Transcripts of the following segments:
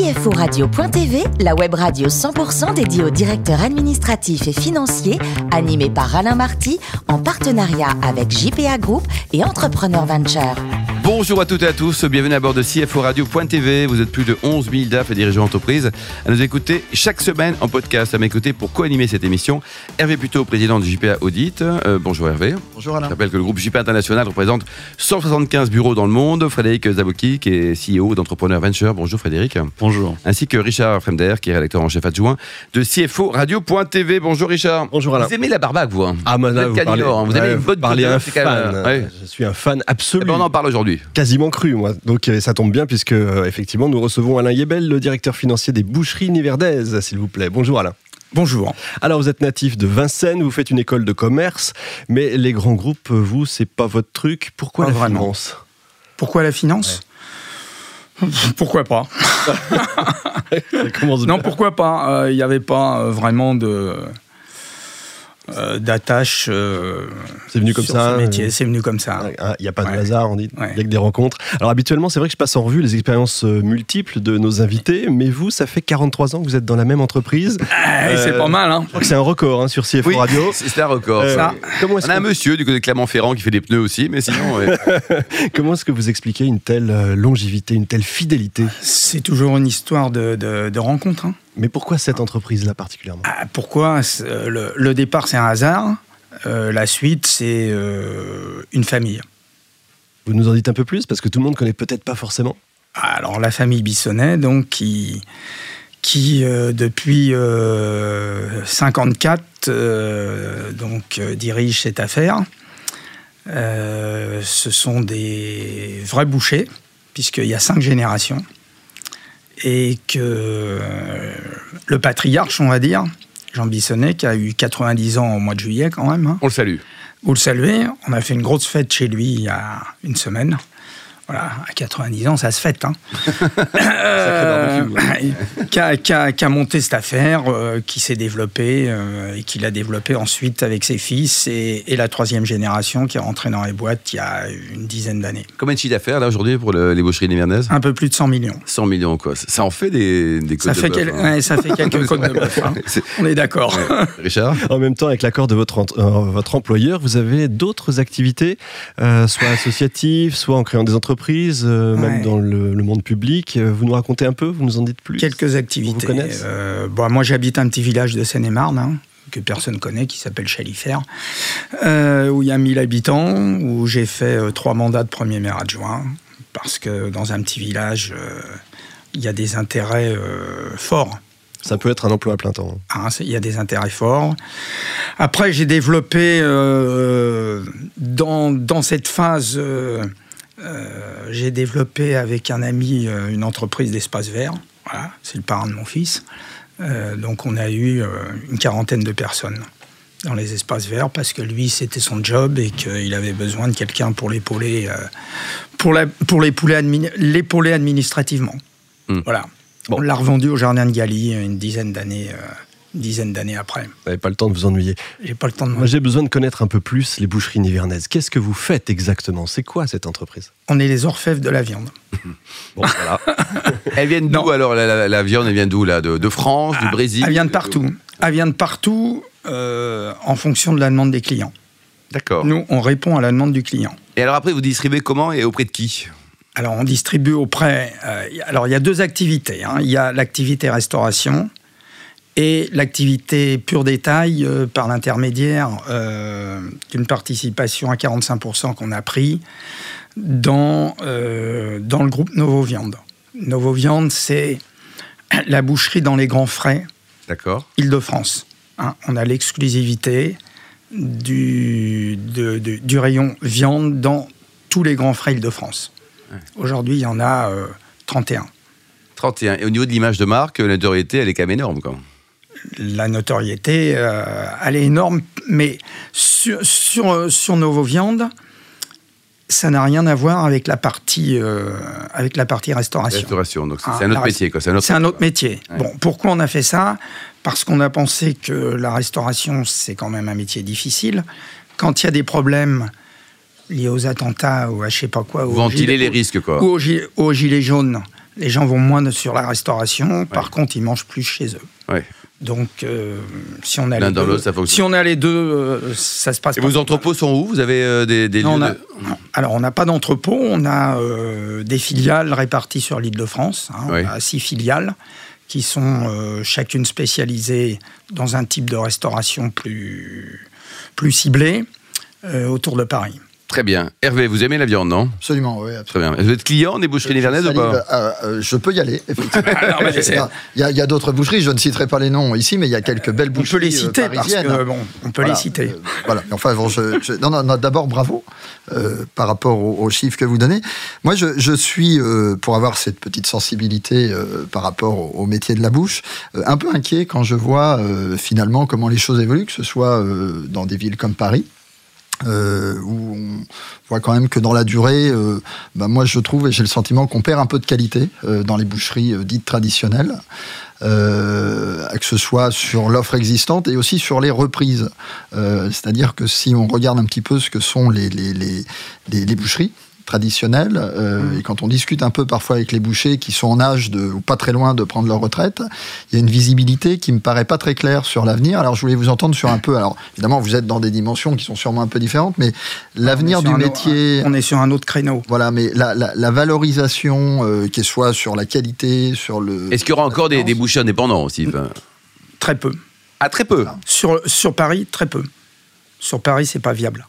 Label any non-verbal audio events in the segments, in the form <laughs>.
CFORadio.tv, la web radio 100% dédiée aux directeurs administratifs et financiers, animée par Alain Marty, en partenariat avec JPA Group et Entrepreneur Venture. Bonjour à toutes et à tous, bienvenue à bord de CFO Radio.tv. Vous êtes plus de 11 000 DAF et dirigeants d'entreprise à nous écouter chaque semaine en podcast. À m'écouter pour co-animer cette émission, Hervé Puteau, président du JPA Audit. Euh, bonjour Hervé. Bonjour Alain. Je rappelle que le groupe JPA International représente 175 bureaux dans le monde. Frédéric Zaboki, qui est CEO d'Entrepreneur Venture. Bonjour Frédéric. Bonjour. Ainsi que Richard Fremder, qui est rédacteur en chef adjoint de CFO Radio.tv. Bonjour Richard. Bonjour Alain. Vous aimez la barbaque, vous hein Ah, là, Vous vous parlez, hein. Vous avez ouais, une vous bonne couleur, un même, euh, ouais. Je suis un fan Eh absolu. ben, on en parle aujourd'hui. Quasiment cru, moi. Donc euh, ça tombe bien, puisque euh, effectivement, nous recevons Alain Yebel, le directeur financier des boucheries niverdaises, s'il vous plaît. Bonjour Alain. Bonjour. Alors, vous êtes natif de Vincennes, vous faites une école de commerce, mais les grands groupes, vous, c'est pas votre truc. Pourquoi Pas la vraiment. finance? Pourquoi la finance? <laughs> Pourquoi pas? <laughs> Ça commence Non, pourquoi pas? Il n'y avait pas euh, vraiment de euh, d'attache. euh, C'est venu comme sur ça, ce métier. euh, C'est venu comme ça. Il n'y a pas de Ouais. hasard, on dit. Il Ouais. y a que des rencontres. Alors habituellement, c'est vrai que je passe en revue les expériences euh, multiples de nos invités, mais vous, ça fait 43 ans que vous êtes dans la même entreprise. <laughs> Ah, c'est pas mal, hein Je crois que c'est un record hein, sur CFO Radio. <laughs> c'est un record. Euh, ça. Comment est-ce On a un monsieur du côté de Clermont-Ferrand qui fait des pneus aussi, mais sinon, ouais. <laughs> Comment est-ce que vous expliquez une telle longévité, une telle fidélité? C'est toujours une histoire de, de, de rencontre. Mais pourquoi cette entreprise-là particulièrement? Ah, pourquoi? Euh, le, le départ, c'est un hasard. Euh, la suite, c'est euh, une famille. Vous nous en dites un peu plus? Parce que tout le monde connaît peut-être pas forcément. Alors la famille Bissonnet, donc qui, qui euh, depuis euh, 54 euh, donc euh, dirige cette affaire. Ce sont des vrais bouchers puisqu'il y a cinq générations et que euh, le patriarche, on va dire, Jean Bissonnet, qui a eu 90 ans au mois de juillet quand même. hein, on le salue. vous le saluez, on a fait une grosse fête chez lui il y a une semaine. Voilà, à 90 ans, ça se fête. Hein. Euh, qui, a, monté cette affaire, euh, qui s'est développée euh, et qui l'a développée ensuite avec ses fils et, et la troisième génération qui est rentrée dans les boîtes il y a une dizaine d'années. Combien de chiffre d'affaires là aujourd'hui pour le- les boucheries nivernaises Un peu plus de 100 millions. 100 millions quoi. Ça en fait des, des Ça fait, de quel- bœuf, hein. ouais, ça fait quelques <laughs> côtes de bœuf. hein. On est d'accord. Richard? En même temps, avec l'accord de votre, euh, votre employeur, vous avez d'autres activités, euh, soit associatives, soit en créant des entreprises, euh, même dans le, le monde public. Euh, Vous nous racontez un peu Vous nous en dites plus Quelques activités. vous Euh, bon, moi, j'habite un petit village de Seine-et-Marne, hein, que personne connaît, qui s'appelle Chalifert, euh, où il y a 1000 habitants, où j'ai fait trois mandats de premier maire adjoint, parce que dans un petit village, il y a des intérêts forts. Ça peut être un emploi à plein temps. Hein, c'est- il y a des intérêts forts. Après, j'ai développé euh, dans, dans cette phase, euh, j'ai développé avec un ami euh, une entreprise d'espace vert. Voilà, c'est le parrain de mon fils. Euh, donc, on a eu euh, une quarantaine de personnes dans les espaces verts parce que lui, c'était son job et qu'il avait besoin de quelqu'un pour l'épauler, euh, pour la- pour l'épauler administrativement. Hmm. Voilà. On l'a revendu au jardin de Galie une dizaine d'années, euh, une dizaine d'années après. Vous n'avez pas le temps de vous ennuyer. J'ai pas le temps de. Moi, j'ai besoin de connaître un peu plus les boucheries nivernaises. Qu'est-ce que vous faites exactement? C'est quoi cette entreprise? On est les orfèvres de la viande. <laughs> Bon, voilà. <laughs> Elles viennent d'où alors la, la- la viande? Elle vient d'où là? De, de France, du Brésil Elle vient de partout. Elle vient de partout euh, en fonction de la demande des clients. D'accord. Nous, on répond à la demande du client. Et alors après, vous distribuez comment et auprès de qui? Alors, on distribue auprès. euh, alors, il y a deux activités. hein. Il y a l'activité restauration et l'activité pure détail euh, par l'intermédiaire euh, d'une participation à 45% qu'on a pris dans, euh, dans le groupe Novo Viande. Novo Viande, c'est la boucherie dans les grands frais D'accord. Île-de-France. hein. on a l'exclusivité du, de- de- du rayon viande dans tous les grands frais Île-de-France. Aujourd'hui, il y en a euh, 31. 31. Et au niveau de l'image de marque, la notoriété, elle est quand même énorme. Quoi. La notoriété, euh, elle est énorme, mais sur, sur, sur Novo Viande, ça n'a rien à voir avec la partie, euh, avec la partie restauration. Restauration. Donc c'est Ah, un autre métier. C'est un autre, C'est un autre métier. Ouais. Bon, pourquoi on a fait ça? Parce qu'on a pensé que la restauration, c'est quand même un métier difficile. Quand il y a des problèmes liés aux attentats ou à je sais pas quoi, gilets- les risques. Quoi. ou aux, gi- aux gilets jaunes, Les gens vont moins sur la restauration. Par contre, ils mangent plus chez eux. Ouais. Donc, euh, si on a les dans deux, l'autre, ça fonctionne. si on a les deux, euh, ça se passe. Et pas vos entrepôts sont où? Vous avez euh, des, des Non, lieux on a- de-. Alors, on n'a pas d'entrepôt, on a des filiales réparties sur l'île de France. hein. Oui. On a six filiales qui sont chacune spécialisées dans un type de restauration plus, plus ciblé autour de Paris. Très bien. Hervé, vous aimez la viande, non? Absolument, oui. absolument. Très bien. Vous êtes client des boucheries nivernaises ou pas? euh, euh, je peux y aller, effectivement. <laughs> Il y a, d'autres boucheries, je ne citerai pas les noms ici, mais il y a quelques belles On boucheries peut les citer euh, parce parisiennes. que bon, on peut Voilà, les citer. euh, voilà. Enfin, bon, je- je- non, non, non, d'abord bravo euh, par rapport aux, aux chiffres que vous donnez. Moi, je, je suis euh, pour avoir cette petite sensibilité euh, par rapport au, au métier de la bouche, euh, un peu inquiet quand je vois euh, finalement comment les choses évoluent, que ce soit euh, dans des villes comme Paris. Euh, où on voit quand même que dans la durée, euh, bah, moi je trouve et j'ai le sentiment qu'on perd un peu de qualité euh, dans les boucheries euh, dites traditionnelles, euh, que ce soit sur l'offre existante et aussi sur les reprises. Euh, C'est-à-dire que si on regarde un petit peu ce que sont les, les, les, les- les boucheries traditionnelles, euh, et quand on discute un peu parfois avec les bouchers qui sont en âge de, ou pas très loin de prendre leur retraite, il y a une visibilité qui me paraît pas très claire sur l'avenir. Alors je voulais vous entendre sur un peu, alors évidemment vous êtes dans des dimensions qui sont sûrement un peu différentes, mais l'avenir du métier... autre- On est sur un autre créneau. Voilà, mais la, la, la valorisation, euh, qu'elle soit sur la qualité, sur le. Est-ce qu'il y aura encore des, des bouchers indépendants aussi enfin Très peu. Ah, très peu. Sur, sur Paris, très peu. Sur Paris, c'est pas viable.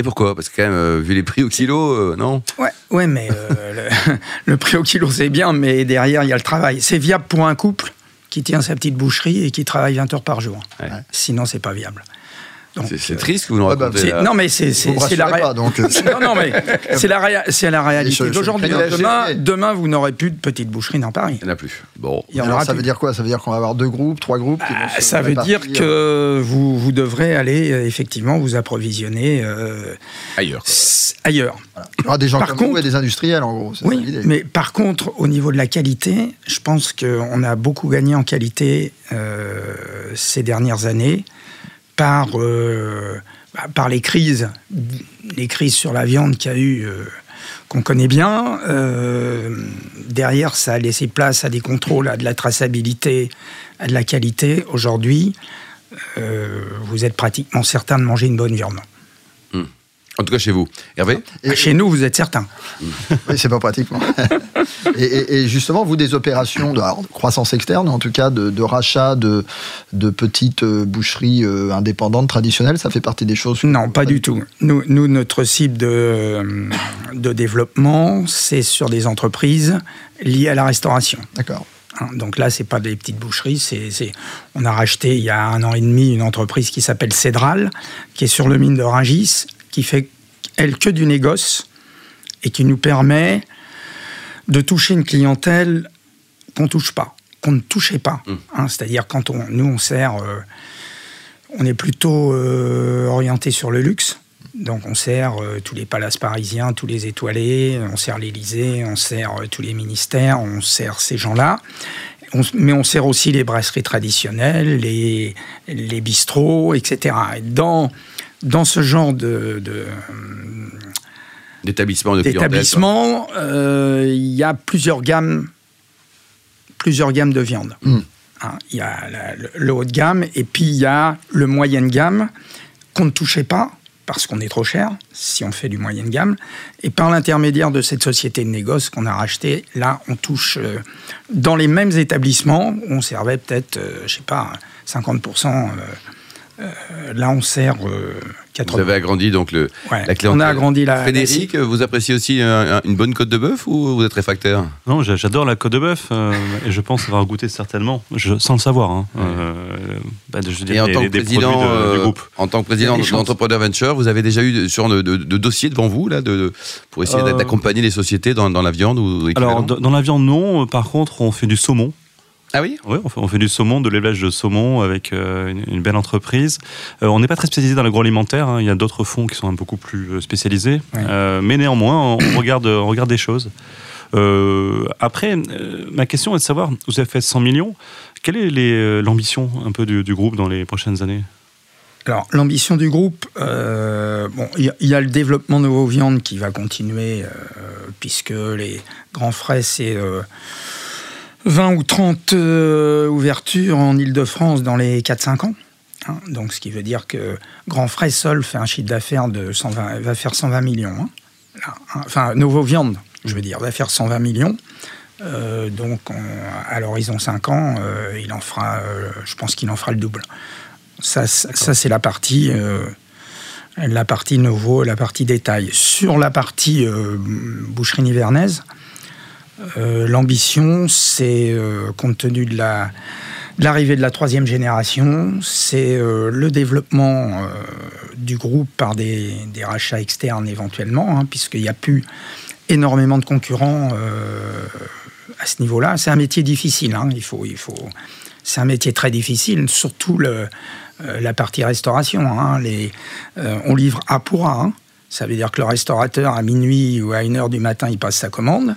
Et pourquoi? Parce que quand même, euh, vu les prix au kilo, euh, non? Ouais, ouais, mais euh, <laughs> le, le prix au kilo, c'est bien, mais derrière, il y a le travail. C'est viable pour un couple qui tient sa petite boucherie et qui travaille 20 heures par jour. Ouais. Sinon, c'est pas viable. C'est euh, triste que vous nous Ouais, bah, racontez. là. non, mais c'est la rassurez ré- pas, donc, euh, non, non, mais <laughs> c'est la, réa- réalité d'aujourd'hui. la Demain, demain, vous n'aurez plus de petite boucherie dans Paris. Il n'y en a plus. Bon. Il y en Alors, aura ça plus. veut dire quoi? Ça veut dire qu'on va avoir deux groupes, trois groupes qui Ah, Ça veut dire que vous, vous devrez aller euh, effectivement vous approvisionner euh, Ailleurs. ailleurs. Il y aura des gens Par comme vous contre- et des industriels, en gros. Oui, mais par contre, au niveau de la qualité, je pense qu'on a beaucoup gagné en qualité euh, ces dernières années par, euh, bah, par les crises, les crises sur la viande qu'il y a eu, euh, qu'on connaît bien. Euh, derrière, ça a laissé place à des contrôles, à de la traçabilité, à de la qualité. Aujourd'hui, vous êtes pratiquement certain de manger une bonne viande. En tout cas, chez vous. Hervé Et- Chez nous, vous êtes certain. Oui, c'est pas pratique. <laughs> et, et- et justement, vous, des opérations de, alors, de croissance externe, en tout cas de, de rachat de, de petites euh, boucheries euh, indépendantes, traditionnelles, ça fait partie des choses Non, pas du tout. Nous, nous, notre cible de, de développement, c'est sur des entreprises liées à la restauration. D'accord. Hein, Donc là, c'est pas des petites boucheries. C'est, c'est- on a racheté il y a un an et demi une entreprise qui s'appelle Cédral, qui est sur le mine de Rungis, qui fait elle que du négoce et qui nous permet de toucher une clientèle qu'on touche pas, qu'on ne touchait pas. Hein, c'est-à-dire quand on, nous on sert, euh, on est plutôt euh, orienté sur le luxe. Donc on sert euh, tous les palaces parisiens, tous les étoilés, on sert l'Élysée, on sert tous les ministères, on sert ces gens-là. Mais on sert aussi les brasseries traditionnelles, les, les bistrots, etc. Et dans, dans ce genre de, de, D'établissement de euh, il y a plusieurs gammes, plusieurs gammes de viande. Mm. Hein, Il y a la- le, le haut de gamme et puis il y a le moyenne gamme qu'on ne touchait pas parce qu'on est trop cher si on fait du moyenne gamme. Et par l'intermédiaire de cette société de négoce qu'on a rachetée, là, on touche euh, dans les mêmes établissements. où On servait peut-être, euh, je sais pas, 50%. Euh, euh, là, on sert euh, 80%. Vous avez agrandi donc le, Ouais, la clientèle. on a agrandi la- Frédéric, vous appréciez aussi un- un- une bonne côte de bœuf ou vous êtes réfractaire? Non, j'a- j'adore la côte de bœuf euh, et je pense avoir goûté certainement, je, sans le savoir. hein, euh, bah, je Et en tant que président, de- euh, du groupe. en tant que président d'Entrepreneur Venture, vous avez déjà eu de- sur de, de, de dossiers devant vous là, de, pour essayer Euh, d'accompagner les sociétés dans, dans la viande ou Alors, dans la viande, non. Par contre, on fait du saumon. Ah oui? Oui, on fait, on fait du saumon, de l'élevage de saumon avec euh, une, une belle entreprise. Euh, on n'est pas très spécialisé dans l'agroalimentaire. hein. Il y a d'autres fonds qui sont un beaucoup plus euh, spécialisés. Euh, mais néanmoins, on regarde, on regarde des choses. Après, ma question est de savoir, vous avez fait 100 millions. Quelle est l'ambition un peu du, du groupe dans les prochaines années? Alors, l'ambition du groupe, euh, bon, il y, a- il y a le développement de nouveaux viandes qui va continuer, euh, puisque les grands frais, c'est euh, 20 ou 30 euh, ouvertures en Ile-de-France dans les 4-5 ans. hein. donc, ce qui veut dire que Grand Frais seul fait un chiffre d'affaires de 120, va faire 120 millions. hein. Là, hein. Enfin, Nouveau Viande, je veux dire, va faire 120 millions. Euh, donc, on- à l'horizon 5 ans, euh, il en fera, je pense qu'il en fera le double. Ça, c'est- ça c'est la partie, la partie nouveau, la partie détail. Sur la partie euh, boucherie nivernaise, euh, l'ambition, c'est, euh, compte tenu de la de l'arrivée de la troisième génération, c'est euh, le développement du groupe par des, rachats externes éventuellement, hein, puisqu'il n'y a plus énormément de concurrents à ce niveau-là. C'est un métier difficile. hein, il faut, il faut, c'est un métier très difficile, surtout la partie restauration. hein, on livre A pour hein. Ça veut dire que le restaurateur, à minuit ou à 1 heure du matin, il passe sa commande.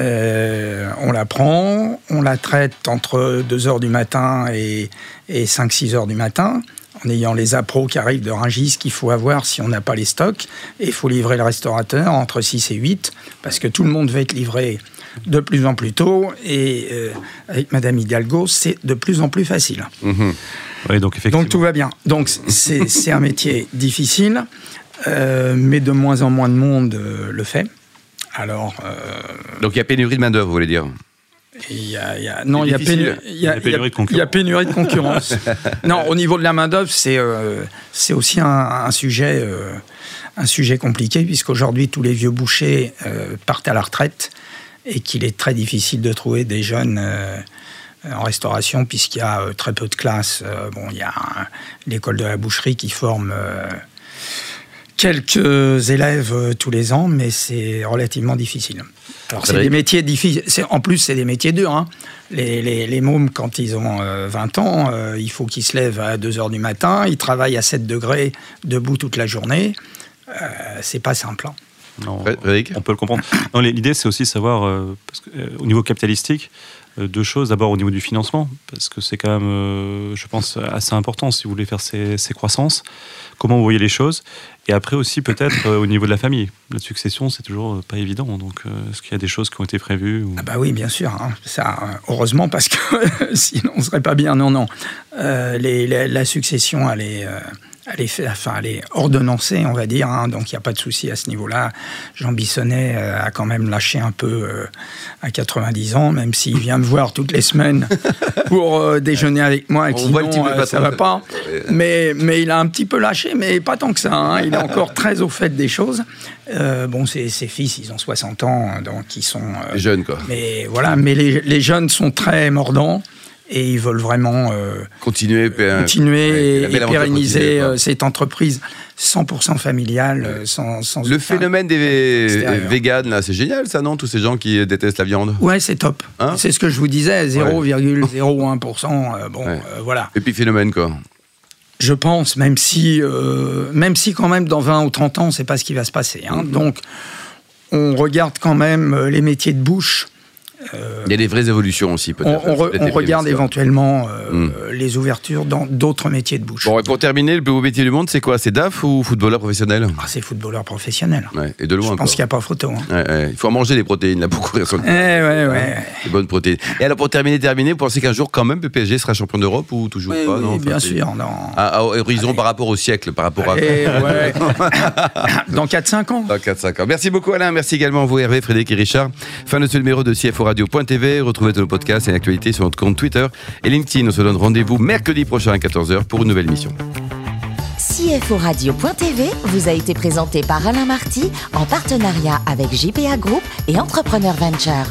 Euh, on la prend, on la traite entre 2 heures du matin et, et 5-6 heures du matin, en ayant les appros qui arrivent de Rungis qu'il faut avoir si on n'a pas les stocks. Et il faut livrer le restaurateur entre 6 et 8, parce que tout le monde va être livré de plus en plus tôt. Et euh, avec Madame Hidalgo, c'est de plus en plus facile. Oui, donc effectivement. Donc tout va bien. Donc c'est un métier difficile, euh, mais de moins en moins de monde le fait. Alors, euh, Donc il y a pénurie de main-d'œuvre, vous voulez dire il y a, il y a- non, il y a, y pénurie de il y a pénurie de concurrence. <laughs> non, au niveau de la main d'œuvre, c'est euh, c'est aussi un, un sujet euh, un sujet compliqué puisqu'aujourd'hui tous les vieux bouchers euh, partent à la retraite et qu'il est très difficile de trouver des jeunes. euh, en restauration, puisqu'il y a très peu de classes. Bon, il y a l'école de la boucherie qui forme euh, quelques élèves euh, tous les ans, mais c'est relativement difficile. Alors, c'est des métiers difficiles. En plus, c'est des métiers durs. hein. Les, les, les mômes, quand ils ont euh, 20 ans, euh, il faut qu'ils se lèvent à 2 heures du matin, ils travaillent à 7 degrés, debout toute la journée. Euh, c'est pas simple. hein. Non, on peut le comprendre. Non, L'idée, c'est aussi savoir, euh, parce que, euh, au niveau capitalistique, euh, deux choses. D'abord, au niveau du financement, parce que c'est quand même, euh, je pense, assez important si vous voulez faire ces, ces croissances. Comment vous voyez les choses Et après aussi, peut-être, euh, au niveau de la famille. La succession, c'est toujours euh, pas évident. Donc, euh, est-ce qu'il y a des choses qui ont été prévues Ah bah oui, bien sûr. hein. Ça, heureusement, parce que <laughs> sinon, on serait pas bien. Non, non. La, succession, elle est, elle est, enfin, elle est ordonnancée, on va dire. hein. donc, il n'y a pas de souci à ce niveau-là. Jean Bissonnet euh, a quand même lâché un peu euh, à 90 ans, même s'il vient me voir toutes les semaines <laughs> pour euh, déjeuner avec moi. Et On voit le sinon, type de ça patron. va pas. Mais, mais il a un petit peu lâché, mais pas tant que ça. hein. Il est encore très au fait des choses. Bon, ses, ses fils, ils ont 60 ans, donc ils sont... Les jeunes, quoi. mais voilà, mais les, les jeunes sont très mordants et ils veulent vraiment euh, Continuer, pé- continuer et, pérenniser euh, cette entreprise 100% familiale, euh, sans, sans Le phénomène des extérieur. véganes, là, c'est génial, ça, non Tous ces gens qui détestent la viande. Ouais, c'est top. Hein c'est ce que je vous disais, 0,01%. euh, bon, Ouais. euh, voilà. Et puis phénomène, quoi. Je pense, même si, euh, même si quand même dans 20 ou 30 ans, c'est pas ce qui va se passer. Mm. hein. Donc, on regarde quand même euh, les métiers de bouche. Il y a des vraies évolutions aussi, peut-être. On, re- regarde éventuellement euh, Mm. les ouvertures dans d'autres métiers de bouche. Bon, et pour terminer, le plus beau métier du monde, c'est quoi? C'est DAF ou footballeur professionnel? Ah, c'est footballeur professionnel. Ouais, et de loin. Je pense qu'il n'y a pas photo. hein. Ouais, ouais. Il faut en manger des protéines là pour courir sur le Eh ouais, ouais. Des bonnes protéines. Et alors pour terminer, terminer, vous pensez qu'un jour quand même PSG sera champion d'Europe ou toujours Oui, pas? oui, non, bien sûr. Non. À, à horizon par rapport au siècle, par rapport à. Eh ouais. <laughs> Dans 4-5 ans. Dans 4-5 ans. Merci beaucoup Alain, merci également à vous Hervé, Frédéric et Richard. Fin de ce numéro de CFO Radio.tv. Retrouvez nos podcasts et l'actualité sur notre compte Twitter et LinkedIn. On se donne rendez-vous mercredi prochain à 14h pour une nouvelle mission. CFO Radio.tv vous a été présenté par Alain Marty en partenariat avec JPA Group et Entrepreneur Venture.